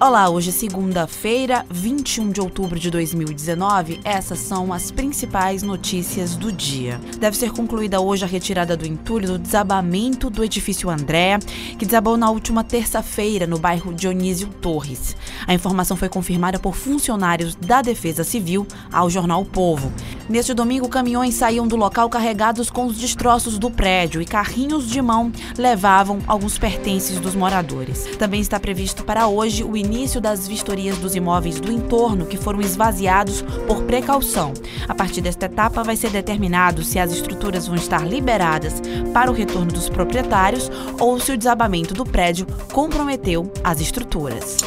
Olá, hoje é segunda-feira, 21 de outubro de 2019. Essas são as principais notícias do dia. Deve ser concluída hoje a retirada do entulho do desabamento do edifício Andréa, que desabou na última terça-feira no bairro Dionísio Torres. A informação foi confirmada por funcionários da Defesa Civil ao jornal o Povo. Neste domingo, caminhões saíam do local carregados com os destroços do prédio e carrinhos de mão levavam alguns pertences dos moradores. Também está previsto para hoje o início das vistorias dos imóveis do entorno que foram esvaziados por precaução. A partir desta etapa, vai ser determinado se as estruturas vão estar liberadas para o retorno dos proprietários ou se o desabamento do prédio comprometeu as estruturas.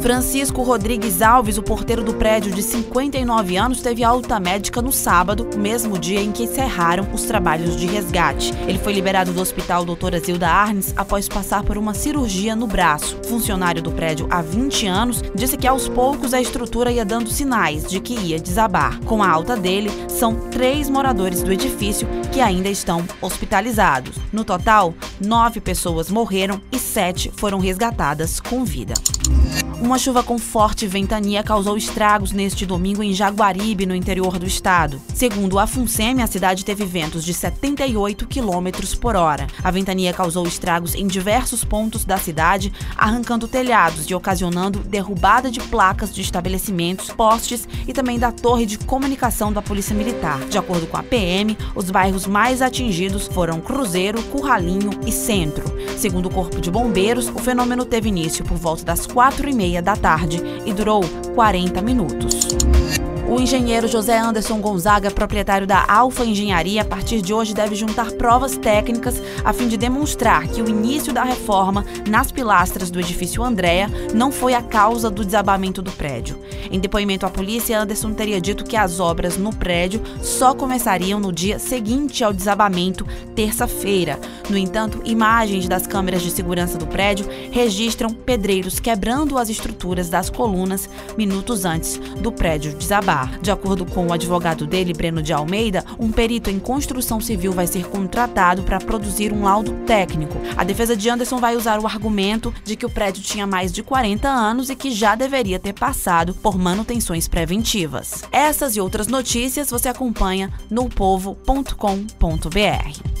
Francisco Rodrigues Alves, o porteiro do prédio de 59 anos, teve alta médica no sábado, mesmo dia em que encerraram os trabalhos de resgate. Ele foi liberado do hospital Doutora Zilda Arnes após passar por uma cirurgia no braço. Funcionário do prédio há 20 anos disse que aos poucos a estrutura ia dando sinais de que ia desabar. Com a alta dele, são três moradores do edifício que ainda estão hospitalizados. No total, nove pessoas morreram e sete foram resgatadas com vida. Uma chuva com forte ventania causou estragos neste domingo em Jaguaribe, no interior do estado. Segundo a FUNSEMI, a cidade teve ventos de 78 km por hora. A ventania causou estragos em diversos pontos da cidade, arrancando telhados e ocasionando derrubada de placas de estabelecimentos, postes e também da torre de comunicação da Polícia Militar. De acordo com a PM, os bairros mais atingidos foram Cruzeiro, Curralinho e Centro. Segundo o Corpo de Bombeiros, o fenômeno teve início por volta das quatro e meia da tarde e durou 40 minutos. O engenheiro José Anderson Gonzaga, proprietário da Alfa Engenharia, a partir de hoje deve juntar provas técnicas a fim de demonstrar que o início da reforma nas pilastras do edifício Andréa não foi a causa do desabamento do prédio. Em depoimento à polícia, Anderson teria dito que as obras no prédio só começariam no dia seguinte ao desabamento, terça-feira. No entanto, imagens das câmeras de segurança do prédio registram pedreiros quebrando as estruturas das colunas minutos antes do prédio desabar. De acordo com o advogado dele, Breno de Almeida, um perito em construção civil vai ser contratado para produzir um laudo técnico. A defesa de Anderson vai usar o argumento de que o prédio tinha mais de 40 anos e que já deveria ter passado por manutenções preventivas. Essas e outras notícias você acompanha no povo.com.br.